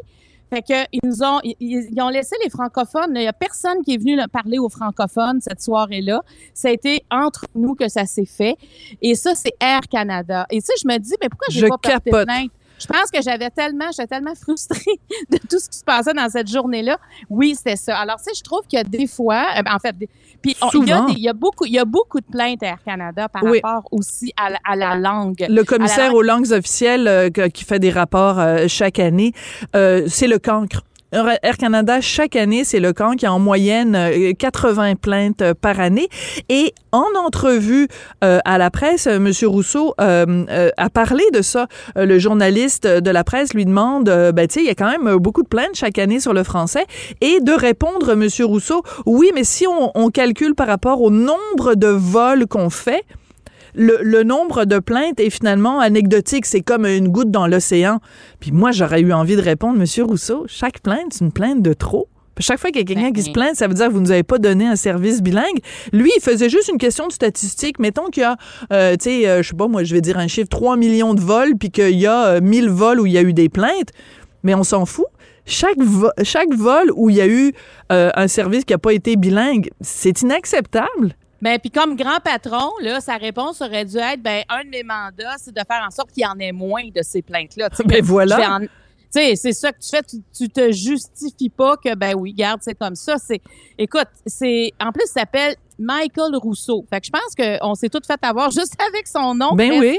Fait que ils nous ont ils, ils ont laissé les francophones. Il y a personne qui est venu parler aux francophones cette soirée-là. Ça a été entre nous que ça s'est fait. Et ça, c'est Air Canada. Et ça, je me dis, mais pourquoi j'ai Je pas porté capote. plainte? Je pense que j'avais tellement, j'étais tellement <laughs> frustrée de tout ce qui se passait dans cette journée-là. Oui, c'était ça. Alors, tu sais, je trouve qu'il y a des fois, euh, ben, en fait, des- puis il y, a des- il y a beaucoup, il y a beaucoup de plaintes à Air Canada par Oui. rapport aussi à, la- à la langue. Le commissaire aux langues officielles euh, qui fait des rapports euh, chaque année, euh, c'est le cancre. Air Canada, chaque année, c'est le cancre qui a en moyenne euh, 80 plaintes euh, par année. Et en entrevue euh, à la presse, euh, M. Rousseau euh, euh, a parlé de ça. Euh, le journaliste de la presse lui demande, euh, ben, tu il y a quand même euh, beaucoup de plaintes chaque année sur le français. Et de répondre, M. Rousseau, oui, mais si on calcule par rapport au nombre de vols qu'on fait, le, le nombre de plaintes est finalement anecdotique. C'est comme une goutte dans l'océan. Puis moi, j'aurais eu envie de répondre, Monsieur Rousseau, chaque plainte, c'est une plainte de trop. Chaque fois qu'il y a quelqu'un qui se plaint, ça veut dire que vous nous avez pas donné un service bilingue. Lui, il faisait juste une question de statistique. Mettons qu'il y a, euh, tu sais, euh, je sais pas, moi, je vais dire un chiffre, 3 millions de vols, puis qu'il y a euh, 1000 vols où il y a eu des plaintes. Mais on s'en fout. Chaque, vo- chaque vol où il y a eu euh, un service qui n'a pas été bilingue, c'est inacceptable. Ben, puis comme grand patron, là, sa réponse aurait dû être, ben, un de mes mandats, c'est de faire en sorte qu'il y en ait moins de ces plaintes-là. Ben voilà. Tu sais, c'est ça que tu fais. Tu, tu te justifies pas que, ben oui, garde, c'est comme ça. C'est, écoute, c'est, en plus, il s'appelle Michael Rousseau. Fait que je pense qu'on s'est tout fait avoir juste <laughs> avec son nom. Ben presque. oui.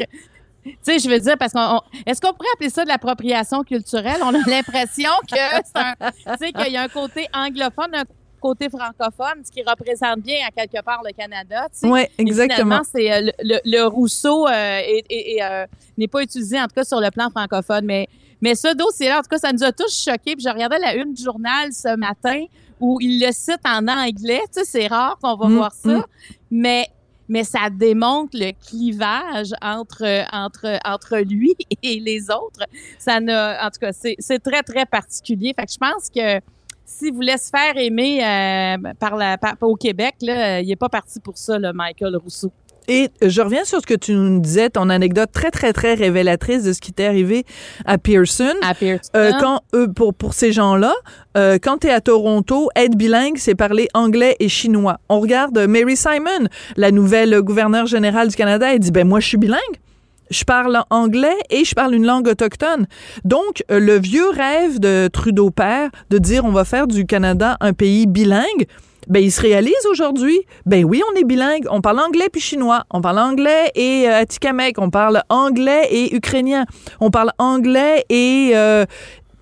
Tu sais, je veux dire, parce qu'on, on- est-ce qu'on pourrait appeler ça de l'appropriation culturelle? On a <laughs> l'impression que c'est un, tu sais, qu'il y a un côté anglophone, un côté francophone, ce qui représente bien à quelque part le Canada. tu sais. Oui, Et exactement. finalement, c'est euh, le, le- le Rousseau euh, est- est, euh, n'est pas utilisé en tout cas sur le plan francophone, mais mais ce dossier-là, en tout cas, ça nous a tous choqués. Puis je regardais la une du journal ce matin où il le cite en anglais. Tu sais, c'est rare qu'on va Mm, voir ça, mm. mais mais ça démontre le clivage entre entre entre lui <laughs> et les autres. Ça n'a, en tout cas, c'est c'est très très particulier. Fait que je pense que s'il voulait se faire aimer euh, par la par- au Québec, là, il est pas parti pour ça, le Michael Rousseau. Et je reviens sur ce que tu nous disais, ton anecdote très, très, très révélatrice de ce qui t'est arrivé à Pearson. À Pearson. Euh, quand pour pour ces gens-là, euh, quand tu es à Toronto, être bilingue, c'est parler anglais et chinois. On regarde euh, Mary Simon, la nouvelle gouverneure générale du Canada, elle dit ben moi je suis bilingue. Je parle anglais et je parle une langue autochtone. Donc, euh, le vieux rêve de Trudeau père de dire on va faire du Canada un pays bilingue, ben il se réalise aujourd'hui. Ben oui, on est bilingue. On parle anglais puis chinois. On parle anglais et euh, atikamekw. On parle anglais et ukrainien. On parle anglais et euh,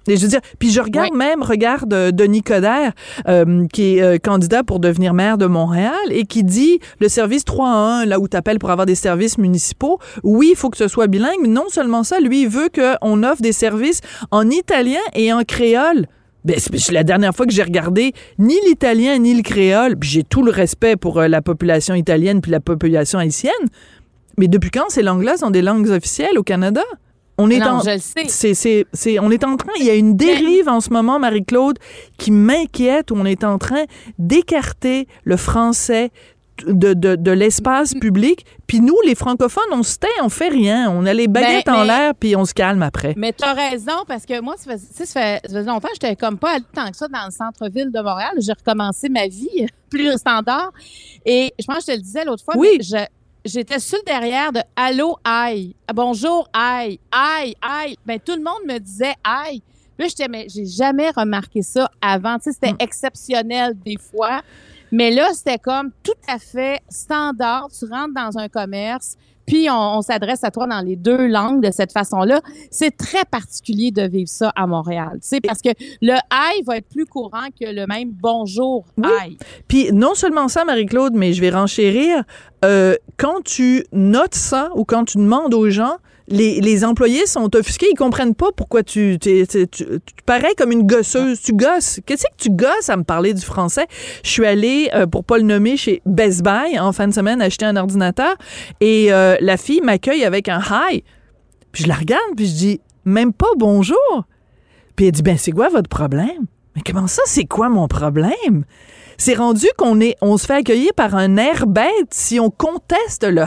et je veux dire, puis je regarde même, regarde euh, Denis Coderre, euh, qui est euh, candidat pour devenir maire de Montréal et qui dit le service 3 en 1, là où tu appelles pour avoir des services municipaux, oui, il faut que ce soit bilingue, mais non seulement ça, lui, il veut qu'on offre des services en italien et en créole. Ben, c'est la dernière fois que j'ai regardé ni l'italien ni le créole, puis j'ai tout le respect pour euh, la population italienne puis la population haïtienne, mais depuis quand ces langues-là sont des langues officielles au Canada? On est Non, en, c'est, c'est, c'est, on est en train, il y a une dérive en ce moment, Marie-Claude, qui m'inquiète, où on est en train d'écarter le français de, de, de l'espace public. Puis nous, les francophones, on se tait, on fait rien. On a les baguettes Ben, en l'air, puis on se calme après. Mais tu as raison, parce que moi, ça fait, ça fait, ça faisait longtemps que j'étais comme pas allée tant que ça dans le centre-ville de Montréal. J'ai recommencé ma vie <laughs> plus standard. Et je pense que je te le disais l'autre fois, Oui. mais je- j'étais sur le derrière de Allô, aïe. Bonjour, aïe. Aïe, aïe. Ben, tout le monde me disait aïe. Puis Là, j'étais, mais j'ai jamais remarqué ça avant. Tu sais, c'était Mm. exceptionnel des fois. Mais là, c'était comme tout à fait standard. Tu rentres dans un commerce, puis on, on s'adresse à toi dans les deux langues de cette façon-là. C'est très particulier de vivre ça à Montréal. Tu sais, parce que le aïe va être plus courant que le même bonjour Oui. Puis non seulement ça, Marie-Claude, mais je vais renchérir. Euh, quand tu notes ça ou quand tu demandes aux gens, les, les employés sont offusqués, ils comprennent pas pourquoi tu, t'es- tu, tu parais comme une gosseuse, tu gosses. Qu'est-ce que tu gosses à me parler du français? Je suis allée, euh, pour pas le nommer, chez Best Buy en fin de semaine acheter un ordinateur et euh, la fille m'accueille avec un hi. Puis je la regarde, puis je dis, même pas bonjour. Puis elle dit, ben c'est quoi votre problème? Mais comment ça, c'est quoi mon problème? C'est rendu qu'on est, on se fait accueillir par un air bête si on conteste le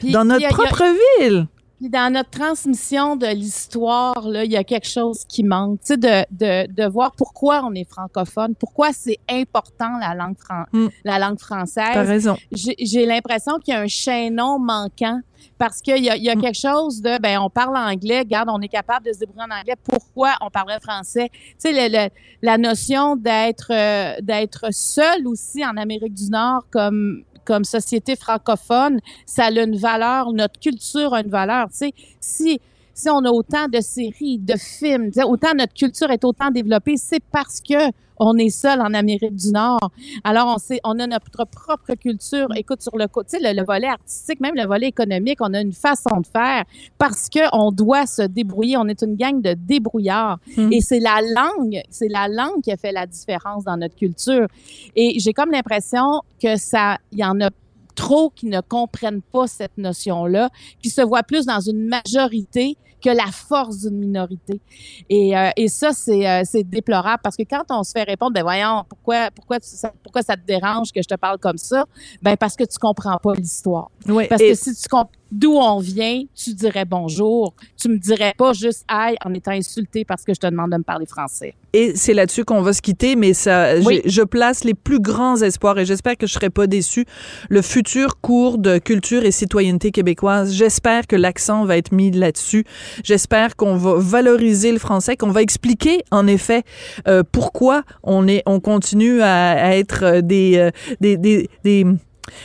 Puis dans notre a- a- propre ville. Puis dans notre transmission de l'histoire, là, il y a quelque chose qui manque. Tu sais, de, de, de voir pourquoi on est francophone, pourquoi c'est important la langue, fran- Mm. la langue T'as française. raison. J'ai l'impression qu'il y a un chaînon manquant parce qu'il y a, il y a Mm. quelque chose de, ben, on parle anglais, regarde, on est capable de se débrouiller en anglais. Pourquoi on parlerait français? Tu sais, le- le- la notion d'être euh, d'être seul aussi en Amérique du Nord comme comme société francophone, ça a une valeur, notre culture a une valeur. Tu sais, si si on a autant de séries, de films, autant notre culture est autant développée, c'est parce que on est seul en Amérique du Nord. Alors, on sait, on a notre propre culture. Écoute, sur le côté, le, le volet artistique, même le volet économique, on a une façon de faire parce que on doit se débrouiller. On est une gang de débrouillards. Mm. Et c'est la langue, c'est la langue qui a fait la différence dans notre culture. Et j'ai comme l'impression que ça, il y en a trop qui ne comprennent pas cette notion-là, qui se voient plus dans une majorité que la force d'une minorité. Et, euh, et ça, c'est, euh, c'est déplorable parce que quand on se fait répondre, ben voyons, pourquoi, pourquoi, tu, ça, pourquoi ça te dérange que je te parle comme ça? Ben parce que tu comprends pas l'histoire. Oui, Parce et- que si tu comprends d'où on vient, tu dirais bonjour. Tu me dirais pas juste aïe en étant insulté parce que je te demande de me parler français. Et c'est là-dessus qu'on va se quitter, mais ça, Oui. je place les plus grands espoirs et j'espère que je serai pas déçu. Le futur cours de culture et citoyenneté québécoise, j'espère que l'accent va être mis là-dessus. J'espère qu'on va valoriser le français, qu'on va expliquer en effet euh, pourquoi on est, on continue à, à être euh, des, euh, des, des, des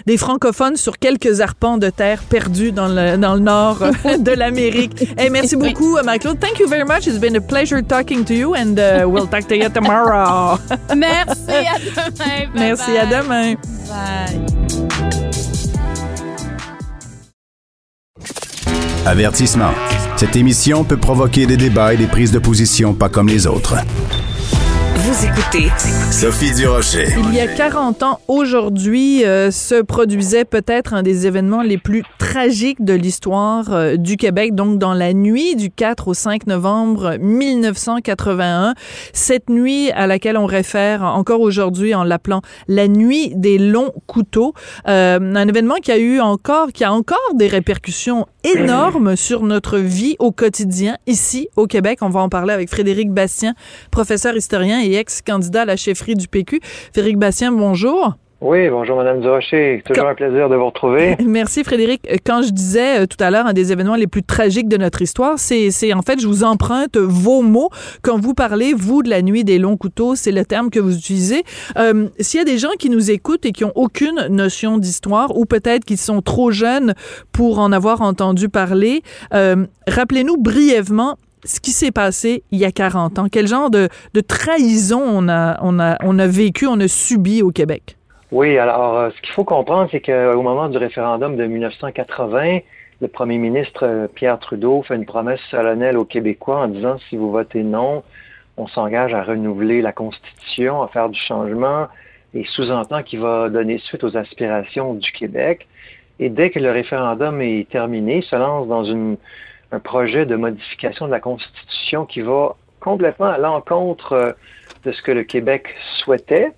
des francophones sur quelques arpents de terre perdus dans le, dans le nord de <laughs> l'Amérique. Hey, merci beaucoup, Michael. Thank you very much. It's been a pleasure talking to you and uh, we'll talk to you tomorrow. <laughs> Merci, à demain. Bye merci, à demain. Bye. Avertissement. Cette émission peut provoquer des débats et des prises de position pas comme les autres. Écoutez Sophie Durocher. Il y a 40 ans, aujourd'hui, euh, se produisait peut-être un des événements les plus tragiques de l'histoire euh, du Québec, donc dans la nuit du 4 au 5 novembre 1981. Cette nuit à laquelle on réfère encore aujourd'hui en l'appelant la nuit des longs couteaux. Euh, un événement qui a eu encore, qui a encore des répercussions énormes sur notre vie au quotidien ici au Québec. On va en parler avec Frédéric Bastien, professeur historien et ex-candidat à la chefferie du PQ. Frédéric Bastien, bonjour. Oui, bonjour Madame Durocher. Toujours un plaisir de vous retrouver. <laughs> Merci Frédéric. Quand je disais euh, tout à l'heure un des événements les plus tragiques de notre histoire, c'est c'est- en fait je vous emprunte vos mots quand vous parlez vous de la nuit des longs couteaux, c'est le terme que vous utilisez. Euh, S'il y a des gens qui nous écoutent et qui ont aucune notion d'histoire ou peut-être qui sont trop jeunes pour en avoir entendu parler, euh, rappelez-nous brièvement ce qui s'est passé il y a 40 ans? Quel genre de, de trahison on a, on, a, on a vécu, on a subi au Québec? Oui, alors euh, ce qu'il faut comprendre, c'est qu'au moment du référendum de 1980, le premier ministre euh, Pierre Trudeau fait une promesse solennelle aux Québécois en disant si vous votez non, on s'engage à renouveler la Constitution, à faire du changement, et sous-entend qu'il va donner suite aux aspirations du Québec. Et dès que le référendum est terminé, se lance dans une, un projet de modification de la Constitution qui va complètement à l'encontre euh, de ce que le Québec souhaitait.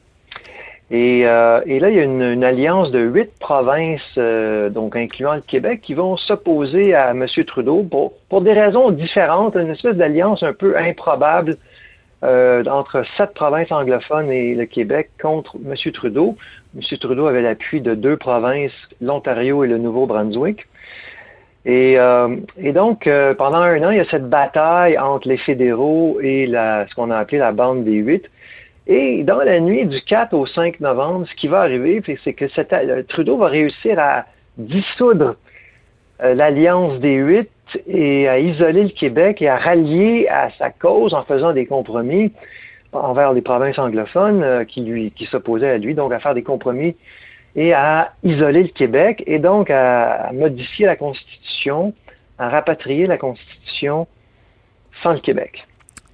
Et, euh, là, il y a une, alliance de huit provinces, euh, donc incluant le Québec, qui vont s'opposer à M. Trudeau pour, des raisons différentes, une espèce d'alliance un peu improbable entre sept provinces anglophones et le Québec contre M. Trudeau. M. Trudeau avait l'appui de deux provinces, l'Ontario et le Nouveau-Brunswick. Et, euh, et donc, euh, pendant un an, il y a cette bataille entre les fédéraux et ce qu'on a appelé la bande des huit. Et dans la nuit du 4 au 5 novembre, ce qui va arriver, c'est que euh, Trudeau va réussir à dissoudre l'alliance des huit et à isoler le Québec et à rallier à sa cause en faisant des compromis envers les provinces anglophones qui s'opposaient à lui, donc à faire des compromis et à isoler le Québec et donc à, modifier la Constitution, à rapatrier la Constitution sans le Québec.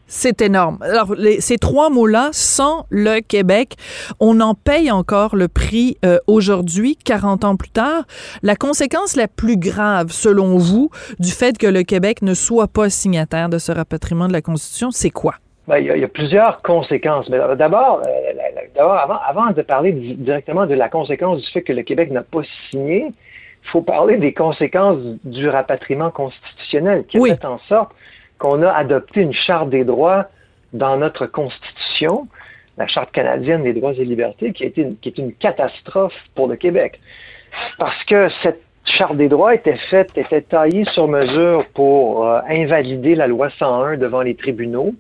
C'est énorme. Alors, ces trois mots-là, sans le Québec, on en paye encore le prix euh, aujourd'hui, 40 ans plus tard. La conséquence la plus grave, selon vous, du fait que le Québec ne soit pas signataire de ce rapatriement de la Constitution, c'est quoi? Ben, il, y a, il y a plusieurs conséquences. Mais d'abord, euh, la- la- d'abord avant, avant de parler di- directement de la conséquence du fait que le Québec n'a pas signé, il faut parler des conséquences du rapatriement constitutionnel qui a Oui. fait en sorte qu'on a adopté une charte des droits dans notre Constitution, la Charte canadienne des droits et libertés, qui, a été une- qui est une catastrophe pour le Québec. Parce que cette Charte des droits était faite, était taillée sur mesure pour euh, invalider la loi 101 devant les tribunaux.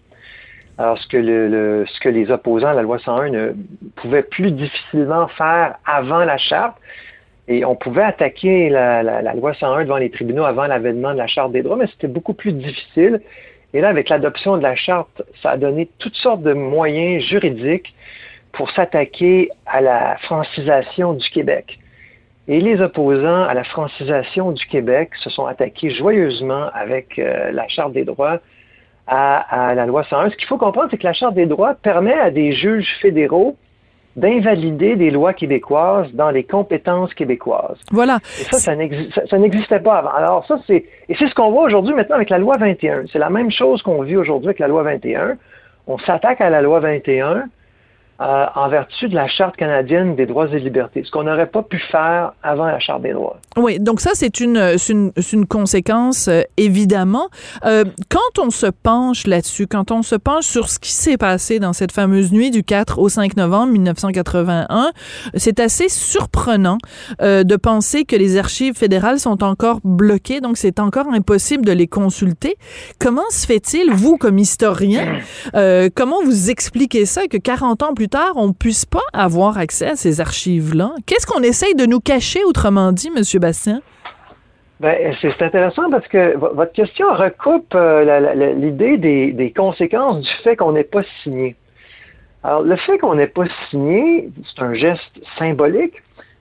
Alors, ce que, le, le- ce que les opposants à la loi 101 ne pouvaient plus difficilement faire avant la charte, et on pouvait attaquer la, la- la loi 101 devant les tribunaux avant l'avènement de la Charte des droits, mais c'était beaucoup plus difficile. Et là, avec l'adoption de la Charte, ça a donné toutes sortes de moyens juridiques pour s'attaquer à la francisation du Québec. Et les opposants à la francisation du Québec se sont attaqués joyeusement avec euh, la Charte des droits à, à la loi 101. Ce qu'il faut comprendre, c'est que la Charte des droits permet à des juges fédéraux d'invalider des lois québécoises dans les compétences québécoises. Voilà. Et ça, ça n'existait pas avant. Alors ça, c'est et c'est ce qu'on voit aujourd'hui maintenant avec la loi 21. C'est la même chose qu'on vit aujourd'hui avec la loi 21. On s'attaque à la loi 21 euh, en vertu de la Charte canadienne des droits et libertés, ce qu'on n'aurait pas pu faire avant la Charte des droits. Oui, donc ça, c'est une, une, une, conséquence, euh, évidemment. Euh, quand on se penche là-dessus, quand on se penche sur ce qui s'est passé dans cette fameuse nuit du 4 au 5 novembre 1981, c'est assez surprenant de penser que les archives fédérales sont encore bloquées, donc c'est encore impossible de les consulter. Comment se fait-il, vous, comme historien, comment vous expliquez ça, que 40 ans plus on ne puisse pas avoir accès à ces archives-là? Qu'est-ce qu'on essaye de nous cacher, autrement dit, M. Bastien? Ben, c'est intéressant parce que votre question recoupe euh, l'idée des, conséquences du fait qu'on n'ait pas signé. Alors, le fait qu'on n'ait pas signé, c'est un geste symbolique,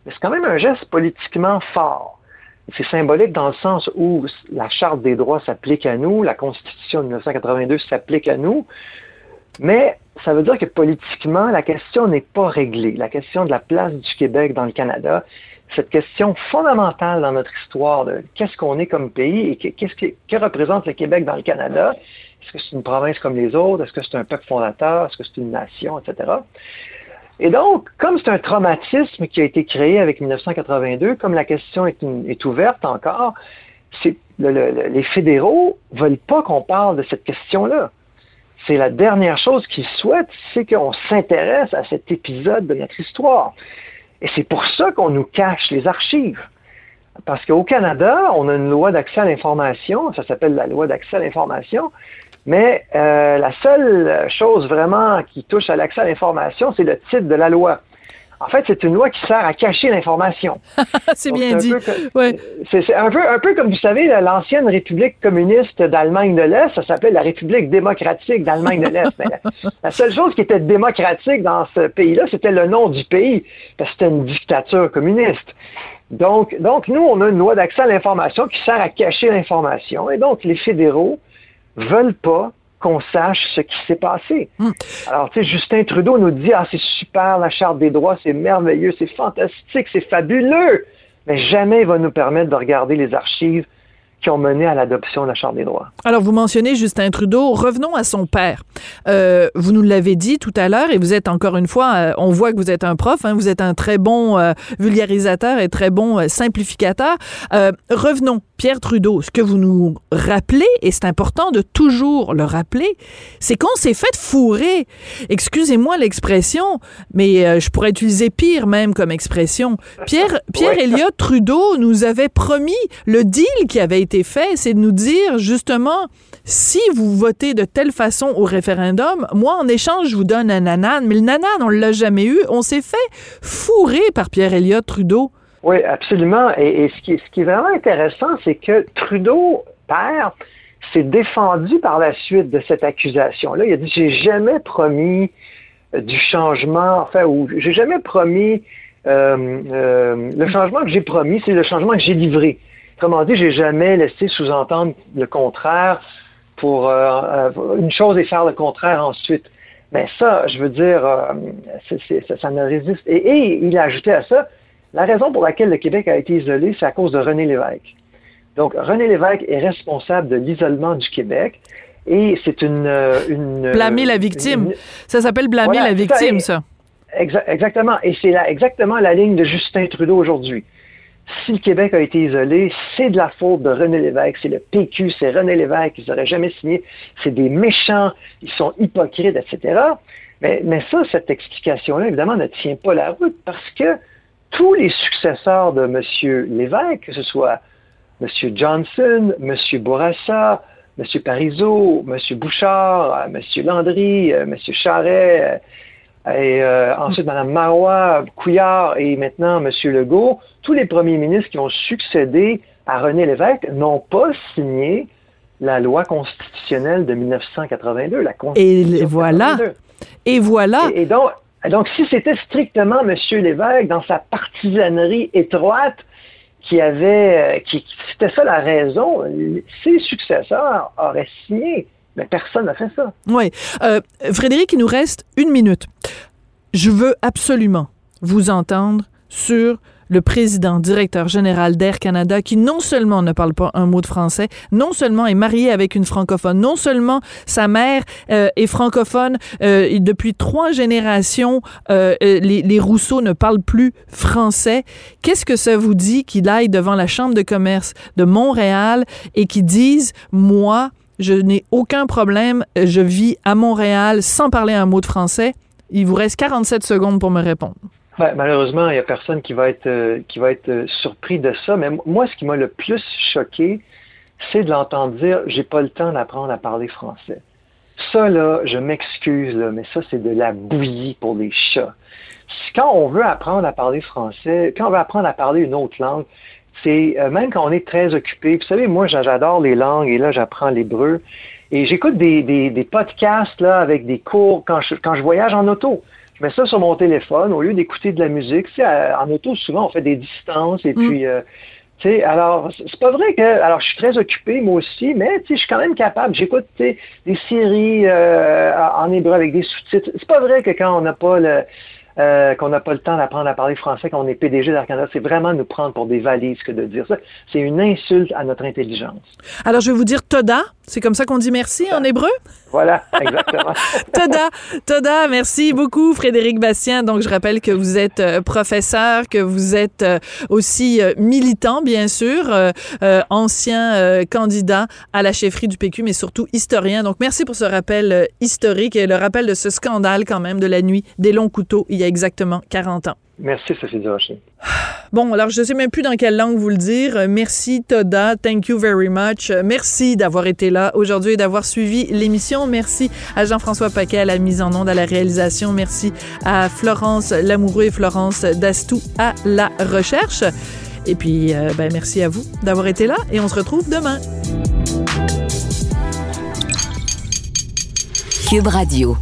mais c'est quand même un geste politiquement fort. C'est symbolique dans le sens où la Charte des droits s'applique à nous, la Constitution de 1982 s'applique à nous, mais ça veut dire que politiquement, la question n'est pas réglée. La question de la place du Québec dans le Canada, cette question fondamentale dans notre histoire de qu'est-ce qu'on est comme pays et qu'est-ce que, représente le Québec dans le Canada. Est-ce que c'est une province comme les autres? Est-ce que c'est un peuple fondateur? Est-ce que c'est une nation, etc. Et donc, comme c'est un traumatisme qui a été créé avec 1982, comme la question est, ouverte encore, les fédéraux veulent pas qu'on parle de cette question-là c'est la dernière chose qu'ils souhaitent, c'est qu'on s'intéresse à cet épisode de notre histoire. Et c'est pour ça qu'on nous cache les archives. Parce qu'au Canada, on a une loi d'accès à l'information, ça s'appelle la loi d'accès à l'information, mais euh, la seule chose vraiment qui touche à l'accès à l'information, c'est le titre de la loi. En fait, c'est une loi qui sert à cacher l'information. <laughs> c'est bien dit. C'est un peu, un peu comme vous savez, l'ancienne République communiste d'Allemagne de l'Est, ça s'appelait la République démocratique d'Allemagne de l'Est. la, seule chose qui était démocratique dans ce pays-là, c'était le nom du pays, parce que c'était une dictature communiste. Donc, donc, nous, on a une loi d'accès à l'information qui sert à cacher l'information. Et donc, les fédéraux veulent pas qu'on sache ce qui s'est passé. Hmm. Alors, tu sais, Justin Trudeau nous dit, ah, c'est super, la Charte des droits, c'est merveilleux, c'est fantastique, c'est fabuleux, mais jamais il va nous permettre de regarder les archives qui ont mené à l'adoption de la Charte des droits. Alors, vous mentionnez Justin Trudeau. Revenons à son père. Euh, vous nous l'avez dit tout à l'heure, et vous êtes encore une fois, euh, on voit que vous êtes un prof, hein, vous êtes un très bon euh, vulgarisateur et très bon simplificateur. revenons. Pierre Trudeau, ce que vous nous rappelez, et c'est important de toujours le rappeler, c'est qu'on s'est fait fourrer. Excusez-moi l'expression, mais je pourrais utiliser pire même comme expression. Pierre, Pierre Elliott Trudeau nous avait promis le deal qui avait été fait, c'est de nous dire justement, si vous votez de telle façon au référendum, moi, en échange, je vous donne un nanan, mais le nanan, on l'a jamais eu. On s'est fait fourrer par Pierre Elliott Trudeau. Oui, absolument. Et, ce, qui, ce, qui, est vraiment intéressant, c'est que Trudeau, père, s'est défendu par la suite de cette accusation-là. Il a dit, j'ai jamais promis euh, du changement, enfin, ou j'ai jamais promis, euh, euh, le changement que j'ai promis, c'est le changement que j'ai livré. Autrement dit, j'ai jamais laissé sous-entendre le contraire pour euh, euh, une chose et faire le contraire ensuite. Mais ça, je veux dire, euh, ça, ne résiste. Et, il a ajouté à ça, la raison pour laquelle le Québec a été isolé, c'est à cause de René Lévesque. Donc, René Lévesque est responsable de l'isolement du Québec. Et c'est une, une, Blâmer la victime. ça s'appelle blâmer la victime, ça. exactement. Et c'est exactement la ligne de Justin Trudeau aujourd'hui si le Québec a été isolé, c'est de la faute de René Lévesque, c'est le PQ, c'est René Lévesque, ils n'auraient jamais signé, c'est des méchants, ils sont hypocrites, etc. Mais, ça, cette explication-là, évidemment, ne tient pas la route parce que tous les successeurs de M. Lévesque, que ce soit M. Johnson, M. Bourassa, M. Parizeau, M. Bouchard, M. Landry, M. Charret, et euh, ensuite Mme Marois, Couillard et maintenant M. Legault, tous les premiers ministres qui ont succédé à René Lévesque n'ont pas signé la loi constitutionnelle de 1982, la Constitution Et voilà. Et voilà. Et, donc, donc, si c'était strictement M. Lévesque, dans sa partisanerie étroite, qui avait, euh, qui, c'était ça la raison, ses successeurs auraient signé mais personne n'a fait ça. Oui. Euh, Frédéric, il nous reste une minute. je veux absolument vous entendre sur le président directeur général d'Air Canada qui non seulement ne parle pas un mot de français, non seulement est marié avec une francophone, non seulement sa mère euh, est francophone, euh, depuis trois générations, les, les Rousseau ne parlent plus français. Qu'est-ce que ça vous dit qu'il aille devant la Chambre de commerce de Montréal et qu'il dise, moi, je n'ai aucun problème, je vis à Montréal sans parler un mot de français. Il vous reste 47 secondes pour me répondre. Ouais, malheureusement, il n'y a personne qui va être euh, qui va être euh, surpris de ça. Mais moi, ce qui m'a le plus choqué, c'est de l'entendre dire j'ai pas le temps d'apprendre à parler français. Ça, là, je m'excuse, mais ça, c'est de la bouillie pour les chats. Quand on veut apprendre à parler français, quand on veut apprendre à parler une autre langue, c'est euh, même quand on est très occupé. Vous savez, moi, j'a- j'adore les langues et là, j'apprends l'hébreu. Et j'écoute des, des, des podcasts là, avec des cours quand je, quand je voyage en auto. Je mets ça sur mon téléphone au lieu d'écouter de la musique. Tu sais, en auto, souvent, on fait des distances et puis, euh, tu sais, alors, c'est pas vrai que, alors, je suis très occupé, moi aussi, mais, tu sais, je suis quand même capable. J'écoute, tu sais, des séries euh, en hébreu avec des sous-titres. C'est pas vrai que quand on n'a pas le, euh, qu'on n'a pas le temps d'apprendre à parler français quand on est PDG d'Air Canada, c'est vraiment nous prendre pour des valises que de dire ça. C'est une insulte à notre intelligence. Alors, je vais vous dire Toda. C'est comme ça qu'on dit merci en hébreu? Voilà, exactement. <laughs> Toda, Toda, merci beaucoup Frédéric Bastien. Donc je rappelle que vous êtes euh, professeur, que vous êtes euh, aussi euh, militant bien sûr, euh, ancien euh, candidat à la chefferie du PQ mais surtout historien. Donc merci pour ce rappel historique et le rappel de ce scandale quand même de la nuit des longs couteaux il y a exactement 40 ans. Merci, Sophie Durocher. <sighs> Bon, alors je sais même plus dans quelle langue vous le dire. Merci Toda, thank you very much. Merci d'avoir été là aujourd'hui et d'avoir suivi l'émission. Merci à Jean-François Paquet à la mise en onde, à la réalisation. Merci à Florence Lamoureux et Florence Dastou à la recherche. Et puis, euh, ben, merci à vous d'avoir été là et on se retrouve demain. Cube Radio.